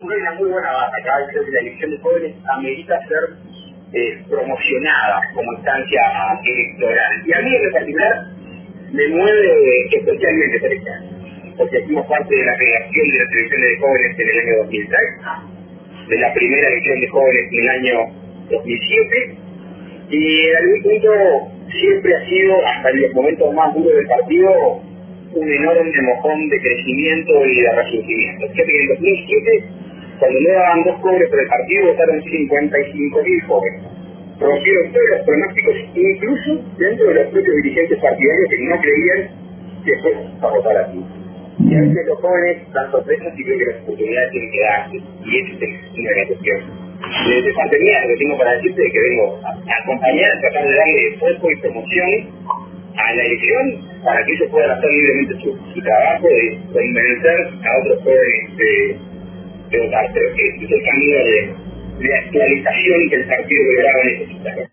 una muy buena. Acá creo que la elección de jóvenes amerita ser eh, promocionada como instancia electoral. Y a mí en particular me mueve especialmente por porque fuimos parte de la creación de las elecciones de jóvenes en el año 2006, de la primera elección de jóvenes en el año 2007, y en algún punto siempre ha sido, hasta en los momentos más duros del partido, un enorme mojón de crecimiento y de resurgimiento. Fíjate que en 2007 cuando le daban dos cobres por el partido, votaron 55.000 jóvenes. Rompieron todos los pronósticos, incluso dentro de los propios dirigentes partidarios que no creían que fuese a votar así. Y a veces los jóvenes dan sorpresas y creen que las oportunidades tienen que darse. Y esa es una de las cuestiones. De parte mía, lo que tengo para decirte es que vengo a, acompañar, a tratar de darle esfuerzo y promoción a la elección para que ellos puedan hacer libremente su, su trabajo de convencer a otros jóvenes de pero, que es el camino de, de actualización que el Partido Liberal necesita.